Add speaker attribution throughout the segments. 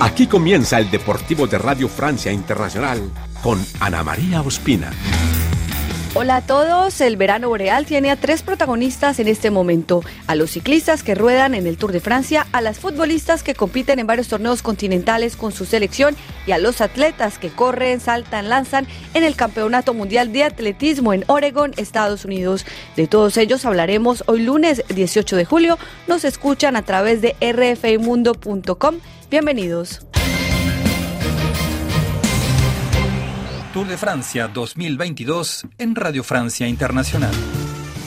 Speaker 1: Aquí comienza el Deportivo de Radio Francia Internacional con Ana María Ospina.
Speaker 2: Hola a todos, el verano boreal tiene a tres protagonistas en este momento, a los ciclistas que ruedan en el Tour de Francia, a las futbolistas que compiten en varios torneos continentales con su selección y a los atletas que corren, saltan, lanzan en el Campeonato Mundial de Atletismo en Oregon, Estados Unidos. De todos ellos hablaremos hoy lunes 18 de julio, nos escuchan a través de rfimundo.com. Bienvenidos.
Speaker 3: Tour de Francia 2022 en Radio Francia Internacional.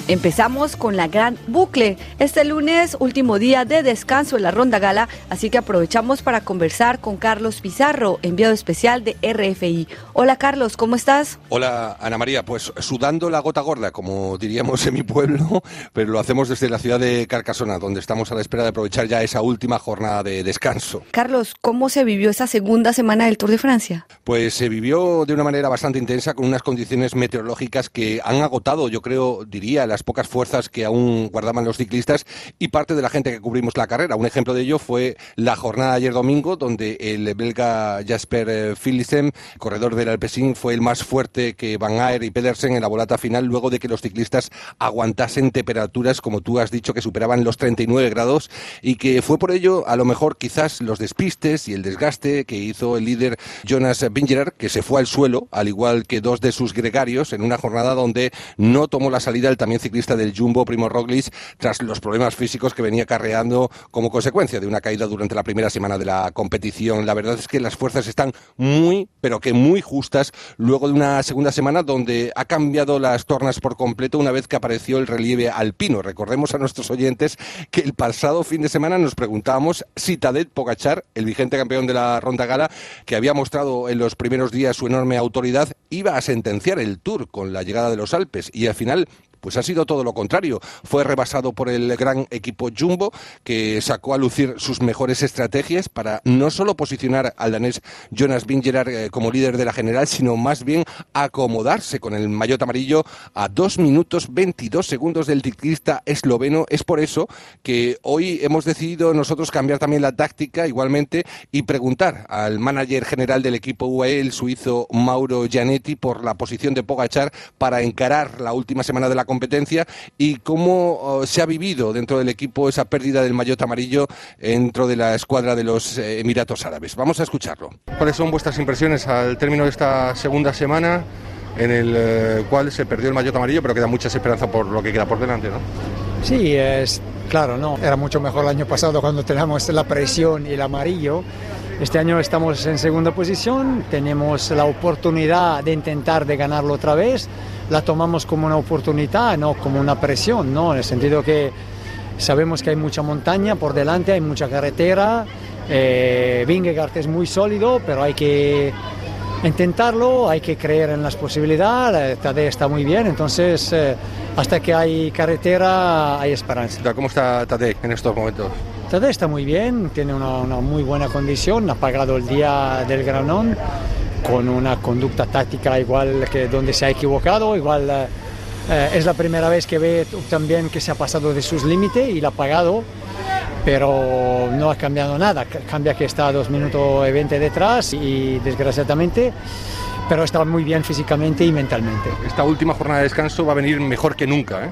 Speaker 2: Empezamos con la gran bucle. Este lunes, último día de descanso en la Ronda Gala, así que aprovechamos para conversar con Carlos Pizarro, enviado especial de RFI. Hola Carlos, ¿cómo estás?
Speaker 4: Hola Ana María, pues sudando la gota gorda, como diríamos en mi pueblo, pero lo hacemos desde la ciudad de Carcasona, donde estamos a la espera de aprovechar ya esa última jornada de descanso.
Speaker 2: Carlos, ¿cómo se vivió esa segunda semana del Tour de Francia?
Speaker 4: Pues se vivió de una manera bastante intensa, con unas condiciones meteorológicas que han agotado, yo creo, diría, las pocas fuerzas que aún guardaban los ciclistas y parte de la gente que cubrimos la carrera. Un ejemplo de ello fue la jornada de ayer domingo, donde el belga Jasper eh, Philipsen, corredor del Alpecin, fue el más fuerte que Van Aert y Pedersen en la volata final, luego de que los ciclistas aguantasen temperaturas, como tú has dicho, que superaban los 39 grados y que fue por ello, a lo mejor, quizás los despistes y el desgaste que hizo el líder Jonas Vingegaard, que se fue al suelo, al igual que dos de sus gregarios, en una jornada donde no tomó la salida el también ciclista del Jumbo, Primo Roglic, tras los problemas físicos que venía carreando como consecuencia de una caída durante la primera semana de la competición. La verdad es que las fuerzas están muy, pero que muy justas luego de una segunda semana donde ha cambiado las tornas por completo una vez que apareció el relieve alpino. Recordemos a nuestros oyentes que el pasado fin de semana nos preguntábamos si Tadej Pogachar, el vigente campeón de la Ronda Gala, que había mostrado en los primeros días su enorme autoridad, iba a sentenciar el Tour con la llegada de los Alpes y al final pues ha sido todo lo contrario. Fue rebasado por el gran equipo Jumbo, que sacó a lucir sus mejores estrategias para no solo posicionar al danés Jonas Vingegaard eh, como líder de la general, sino más bien acomodarse con el maillot amarillo a 2 minutos 22 segundos del ciclista esloveno. Es por eso que hoy hemos decidido nosotros cambiar también la táctica igualmente y preguntar al manager general del equipo UAE, el suizo Mauro Gianetti, por la posición de Pogachar para encarar la última semana de la competencia y cómo oh, se ha vivido dentro del equipo esa pérdida del maillot amarillo dentro de la escuadra de los eh, Emiratos Árabes. Vamos a escucharlo. ¿Cuáles son vuestras impresiones al término de esta segunda semana en el eh, cual se perdió el maillot amarillo, pero queda mucha esperanza por lo que queda por delante, ¿no?
Speaker 5: Sí, es claro, no. Era mucho mejor el año pasado cuando teníamos la presión y el amarillo. Este año estamos en segunda posición, tenemos la oportunidad de intentar de ganarlo otra vez la tomamos como una oportunidad, no como una presión, ¿no? en el sentido que sabemos que hay mucha montaña por delante, hay mucha carretera, eh, Vingegaard es muy sólido, pero hay que intentarlo, hay que creer en las posibilidades, Tadej está muy bien, entonces eh, hasta que hay carretera hay esperanza.
Speaker 4: ¿Cómo está Tadej en estos momentos?
Speaker 5: Tadej está muy bien, tiene una, una muy buena condición, ha pagado el día del granón con una conducta táctica igual que donde se ha equivocado, igual eh, es la primera vez que ve también que se ha pasado de sus límites y la ha pagado, pero no ha cambiado nada, cambia que está a dos minutos y 20 detrás y desgraciadamente pero está muy bien físicamente y mentalmente.
Speaker 4: Esta última jornada de descanso va a venir mejor que nunca, ¿eh?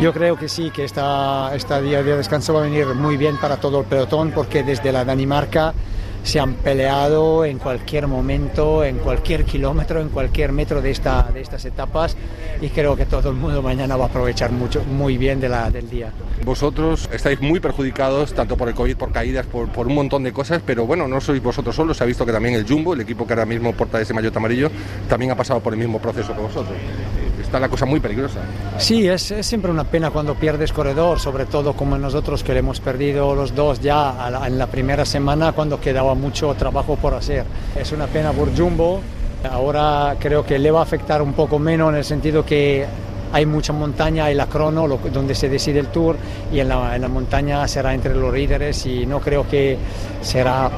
Speaker 5: Yo creo que sí, que esta, esta día de descanso va a venir muy bien para todo el pelotón, porque desde la Danimarca se han peleado en cualquier momento, en cualquier kilómetro, en cualquier metro de, esta, de estas etapas y creo que todo el mundo mañana va a aprovechar mucho, muy bien de la, del día.
Speaker 4: Vosotros estáis muy perjudicados tanto por el COVID, por caídas, por, por un montón de cosas, pero bueno, no sois vosotros solos, se ha visto que también el Jumbo, el equipo que ahora mismo porta ese maillot amarillo, también ha pasado por el mismo proceso que vosotros está la cosa muy peligrosa.
Speaker 5: Sí, es, es, siempre una pena cuando pierdes corredor, sobre todo como nosotros que le hemos perdido los dos ya la, en la primera semana cuando quedaba mucho trabajo por hacer. Es una pena por Jumbo, ahora creo que le va a afectar un poco menos en el sentido que hay mucha montaña, hay la crono lo, donde se decide el tour y en la, en la montaña será entre los líderes y no creo que será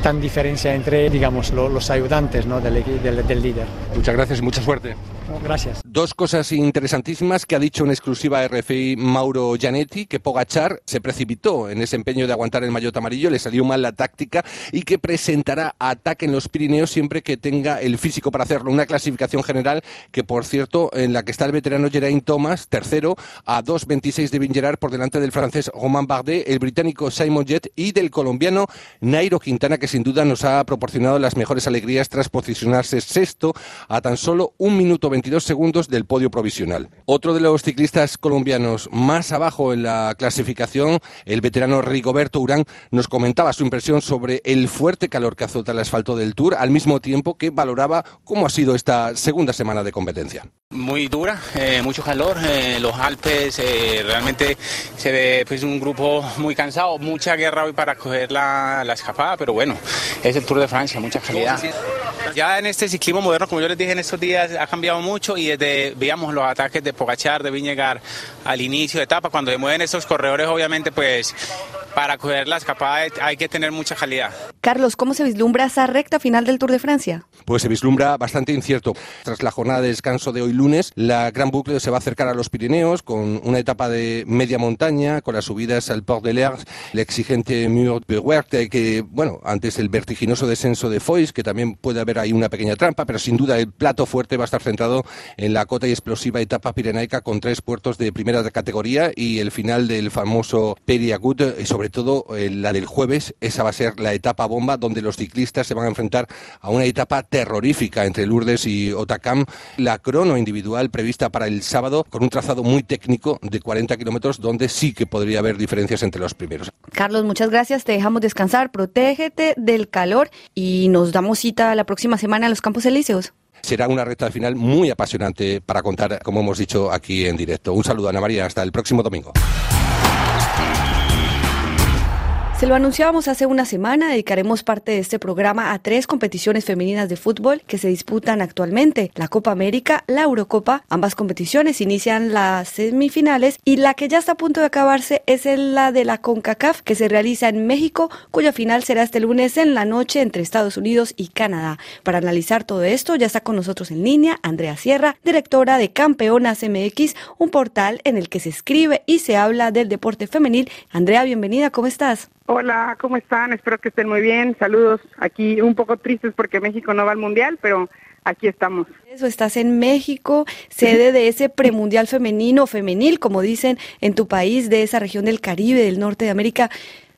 Speaker 5: tan diferencia entre, digamos, lo, los ayudantes ¿no? del, del, del líder.
Speaker 4: Muchas gracias y mucha suerte.
Speaker 5: Gracias.
Speaker 4: Dos cosas interesantísimas que ha dicho en exclusiva RFI Mauro Gianetti, que Pogachar se precipitó en ese empeño de aguantar el maillot amarillo, le salió mal la táctica y que presentará ataque en los Pirineos siempre que tenga el físico para hacerlo. Una clasificación general que, por cierto, en la que está el veterano Geraint Thomas, tercero, a 2.26 de Vingerar por delante del francés Romain Bardet, el británico Simon Jett y del colombiano Nairo Quintana, que sin duda nos ha proporcionado las mejores alegrías tras posicionarse sexto a tan solo un minuto 22 segundos del podio provisional. Otro de los ciclistas colombianos más abajo en la clasificación, el veterano Rigoberto Urán, nos comentaba su impresión sobre el fuerte calor que azota el asfalto del Tour, al mismo tiempo que valoraba cómo ha sido esta segunda semana de competencia.
Speaker 6: Muy dura, eh, mucho calor, eh, los Alpes, eh, realmente se ve pues un grupo muy cansado, mucha guerra hoy para coger la, la escapada, pero bueno, es el Tour de Francia, mucha calidad. Ya en este ciclismo moderno, como yo les dije en estos días, ha cambiado mucho y desde veíamos los ataques de Pogachar, de Viñegar al inicio de etapa, cuando se mueven estos corredores, obviamente pues para coger la escapada hay que tener mucha calidad.
Speaker 2: Carlos, ¿cómo se vislumbra esa recta final del Tour de Francia?
Speaker 4: Pues se vislumbra bastante incierto. Tras la jornada de descanso de hoy lunes, la Gran Bucle se va a acercar a los Pirineos con una etapa de media montaña, con las subidas al Port de l'Ers, el exigente Mur de Huerte, que, bueno, antes el vertiginoso descenso de Foix, que también puede haber ahí una pequeña trampa, pero sin duda el plato fuerte va a estar centrado en la cota y explosiva etapa pirenaica con tres puertos de primera categoría y el final del famoso Periagut y sobre todo eh, la del jueves, esa va a ser la etapa bomba donde los ciclistas se van a enfrentar a una etapa terrorífica entre Lourdes y Otacam, la crono individual prevista para el sábado con un trazado muy técnico de 40 kilómetros donde sí que podría haber diferencias entre los primeros.
Speaker 2: Carlos, muchas gracias, te dejamos descansar, protégete del calor y nos damos cita la próxima semana a los Campos Elíseos
Speaker 4: será una recta final muy apasionante para contar, como hemos dicho aquí en directo. Un saludo, Ana María, hasta el próximo domingo.
Speaker 2: Se lo anunciábamos hace una semana, dedicaremos parte de este programa a tres competiciones femeninas de fútbol que se disputan actualmente, la Copa América, la Eurocopa, ambas competiciones inician las semifinales y la que ya está a punto de acabarse es la de la CONCACAF que se realiza en México, cuya final será este lunes en la noche entre Estados Unidos y Canadá. Para analizar todo esto ya está con nosotros en línea Andrea Sierra, directora de Campeonas MX, un portal en el que se escribe y se habla del deporte femenil. Andrea, bienvenida, ¿cómo estás?
Speaker 7: Hola, ¿cómo están? Espero que estén muy bien. Saludos. Aquí un poco tristes porque México no va al Mundial, pero aquí estamos.
Speaker 2: Eso, estás en México, sede de ese premundial femenino, femenil, como dicen en tu país, de esa región del Caribe, del norte de América.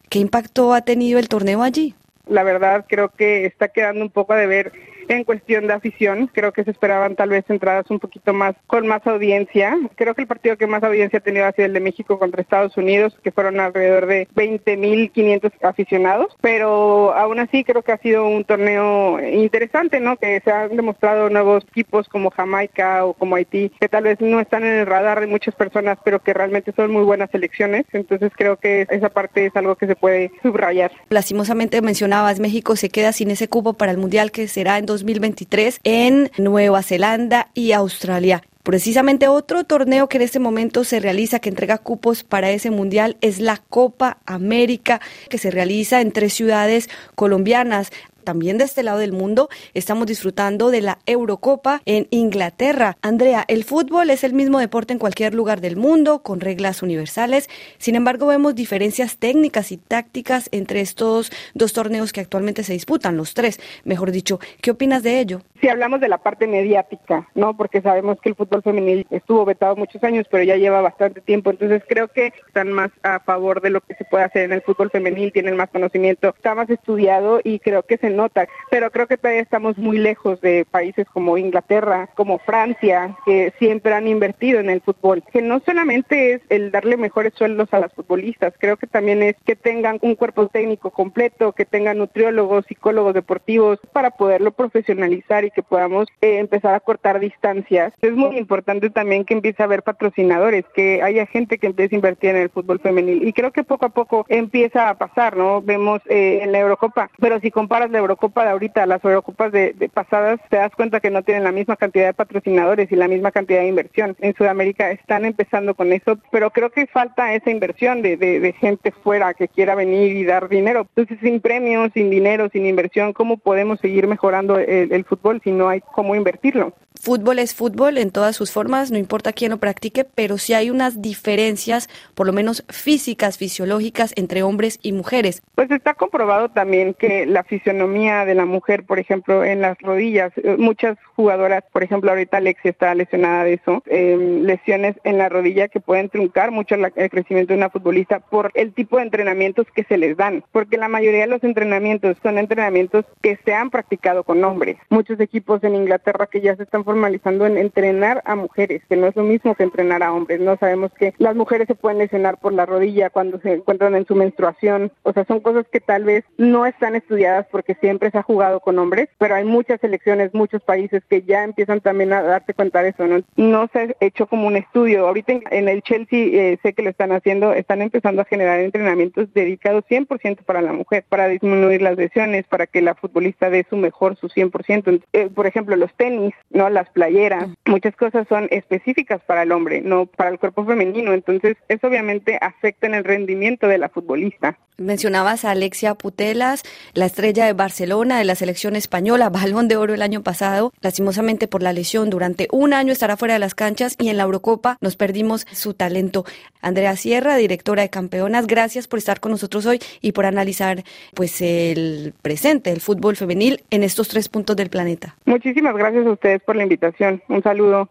Speaker 2: ¿Qué impacto ha tenido el torneo allí?
Speaker 7: La verdad, creo que está quedando un poco de ver en cuestión de afición. Creo que se esperaban tal vez entradas un poquito más con más audiencia. Creo que el partido que más audiencia ha tenido ha sido el de México contra Estados Unidos, que fueron alrededor de 20.500 aficionados, pero aún así creo que ha sido un torneo interesante, ¿no? Que se han demostrado nuevos equipos como Jamaica o como Haití, que tal vez no están en el radar de muchas personas, pero que realmente son muy buenas selecciones. Entonces creo que esa parte es algo que se puede subrayar.
Speaker 2: Lastimosamente mencionabas, México se queda sin ese cupo para el Mundial que será en 2023 en Nueva Zelanda y Australia. Precisamente otro torneo que en este momento se realiza, que entrega cupos para ese mundial, es la Copa América, que se realiza en tres ciudades colombianas también de este lado del mundo estamos disfrutando de la Eurocopa en Inglaterra. Andrea, el fútbol es el mismo deporte en cualquier lugar del mundo, con reglas universales. Sin embargo, vemos diferencias técnicas y tácticas entre estos dos torneos que actualmente se disputan, los tres, mejor dicho. ¿Qué opinas de ello?
Speaker 7: Si hablamos de la parte mediática, ¿no? Porque sabemos que el fútbol femenil estuvo vetado muchos años, pero ya lleva bastante tiempo. Entonces creo que están más a favor de lo que se puede hacer en el fútbol femenil, tienen más conocimiento, está más estudiado y creo que se nota, pero creo que todavía estamos muy lejos de países como Inglaterra, como Francia, que siempre han invertido en el fútbol, que no solamente es el darle mejores sueldos a las futbolistas, creo que también es que tengan un cuerpo técnico completo, que tengan nutriólogos, psicólogos deportivos para poderlo profesionalizar y que podamos eh, empezar a cortar distancias. Es muy importante también que empiece a haber patrocinadores, que haya gente que empiece a invertir en el fútbol femenil y creo que poco a poco empieza a pasar, ¿no? Vemos eh, en la Eurocopa, pero si comparas la Eurocopa de ahorita las Eurocopas de, pasadas, te das cuenta que no tienen la misma cantidad de patrocinadores y la misma cantidad de inversión. En Sudamérica están empezando con eso, pero creo que falta esa inversión de, de, gente fuera que quiera venir y dar dinero. Entonces, sin premios, sin dinero, sin inversión, ¿cómo podemos seguir mejorando el, el fútbol si no hay cómo invertirlo?
Speaker 2: Fútbol es fútbol en todas sus formas, no importa quién lo practique, pero sí hay unas diferencias, por lo menos físicas, fisiológicas, entre hombres y mujeres.
Speaker 7: Pues está comprobado también que la fisionomía de la mujer, por ejemplo, en las rodillas, eh, muchas jugadoras, por ejemplo, ahorita Alexia está lesionada de eso, em, lesiones en la rodilla que pueden truncar mucho el crecimiento de una futbolista por el tipo de entrenamientos que se les dan, porque la mayoría de los entrenamientos son entrenamientos que se han practicado con hombres. Muchos equipos en Inglaterra que ya se están formalizando en entrenar a mujeres, que no es lo mismo que entrenar a hombres. No sabemos que las mujeres se pueden lesionar por la rodilla cuando se encuentran en su menstruación. O sea, son cosas que tal vez no están estudiadas porque siempre se ha jugado con hombres, pero hay muchas selecciones, muchos países que ya empiezan también a darse cuenta de eso. No, no se ha hecho como un estudio. Ahorita en el Chelsea eh, sé que lo están haciendo, están empezando a generar entrenamientos dedicados 100% para la mujer, para disminuir las lesiones, para que la futbolista dé su mejor, su 100%. Eh, por ejemplo, los tenis, no las playeras, muchas cosas son específicas para el hombre, no para el cuerpo femenino. Entonces, eso obviamente afecta en el rendimiento de la futbolista.
Speaker 2: Mencionabas a Alexia Putelas, la estrella de Barcelona, de la selección española, balón de oro el año pasado. Lastimosamente por la lesión, durante un año estará fuera de las canchas y en la Eurocopa nos perdimos su talento. Andrea Sierra, directora de Campeonas, gracias por estar con nosotros hoy y por analizar pues el presente del fútbol femenil en estos tres puntos del planeta.
Speaker 7: Muchísimas gracias a ustedes por la invitación. Un saludo.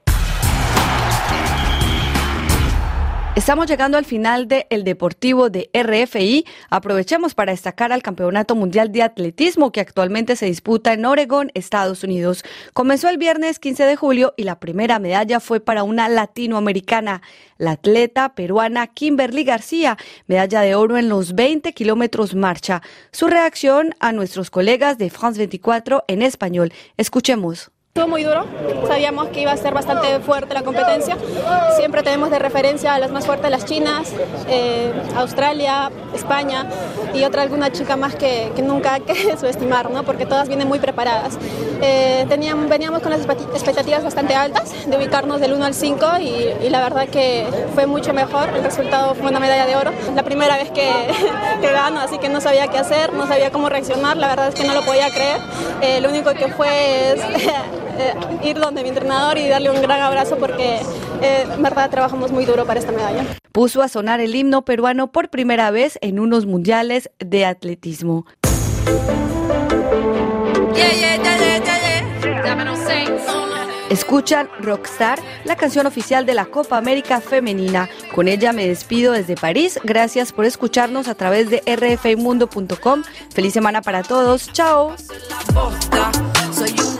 Speaker 2: Estamos llegando al final de El Deportivo de RFI. Aprovechemos para destacar al Campeonato Mundial de Atletismo que actualmente se disputa en Oregón, Estados Unidos. Comenzó el viernes 15 de julio y la primera medalla fue para una latinoamericana, la atleta peruana Kimberly García, medalla de oro en los 20 kilómetros marcha. Su reacción a nuestros colegas de France 24 en español. Escuchemos.
Speaker 8: Estuvo muy duro, sabíamos que iba a ser bastante fuerte la competencia. Siempre tenemos de referencia a las más fuertes, las chinas, eh, Australia, España y otra alguna chica más que, nunca hay que subestimar, ¿no? porque todas vienen muy preparadas. Eh, teníamos, veníamos con las expectativas bastante altas de ubicarnos del 1 al 5 y, la verdad que fue mucho mejor. El resultado fue una medalla de oro. La primera vez que, que gano, así que no sabía qué hacer, no sabía cómo reaccionar. La verdad es que no lo podía creer. Eh, lo único que fue es eh, ir donde mi entrenador y darle un gran abrazo porque eh, en verdad trabajamos muy duro para esta medalla.
Speaker 2: Puso a sonar el himno peruano por primera vez en unos mundiales de atletismo. Escuchan Rockstar, la canción oficial de la Copa América Femenina. Con ella me despido desde París. Gracias por escucharnos a través de rfimundo.com. Feliz semana para todos. Chao. rockstar. Feliz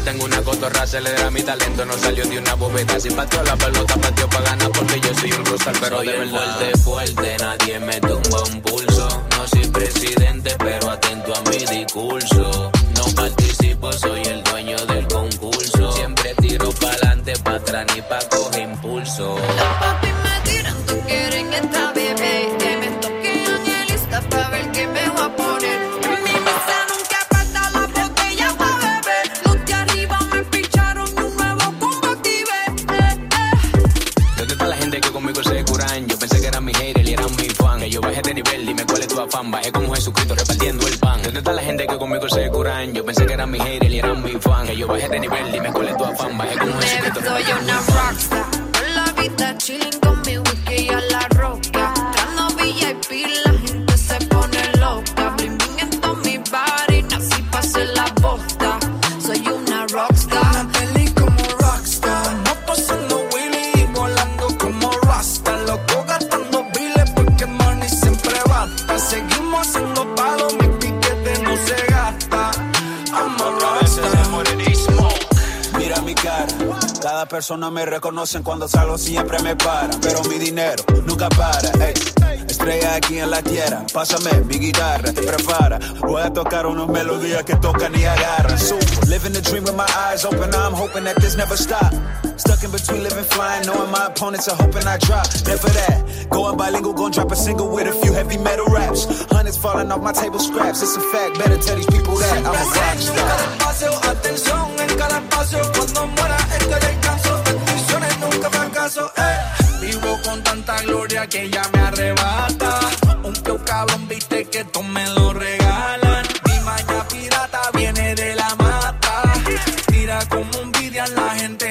Speaker 2: tengo una cotorra acelerada, mi talento no salió de una bóveda. Si pateó la pelota, pateó para ganar porque yo soy un rockstar, pero soy de verdad. fuerte, fuerte, nadie me tumba un pulso. No soy presidente, pero atento a mi discurso. No participo, soy el pa' atrás ni pa' coger impulso. Los papi me tiran, tú quieren esta afán. Bajé como Jesucristo repartiendo el pan. ¿Dónde está la gente que conmigo se curan? Yo pensé que eran mi hater y eran mi fan. Que yo bajé de nivel, dime cuál es tu afán. Bajé como Jesucristo soy una rockstar. La vida chilling cada persona me reconocen cuando salgo, siempre me paran. Pero mi dinero nunca para. Estrella aquí en la tierra, pásame mi guitarra, te prepara. Voy a tocar unas melodías que tocan y agarran. Super, living the dream with my eyes open, I'm hoping that this never stop. Stuck in between living flying, knowing my opponents are hoping I drop. Never that. Going bilingual, gon' drop a single with a few heavy metal raps. Hundreds falling off my table scraps. It's a fact, better tell these people that I'm a rock star.
Speaker 9: al espacio. Cuando muera este descanso, bendiciones nunca fracaso. Eh. Vivo con tanta gloria que ya me arrebata. Un flow cabrón, viste que tú me lo regalan. Mi maña pirata viene de la mata. Tira como un video a la gente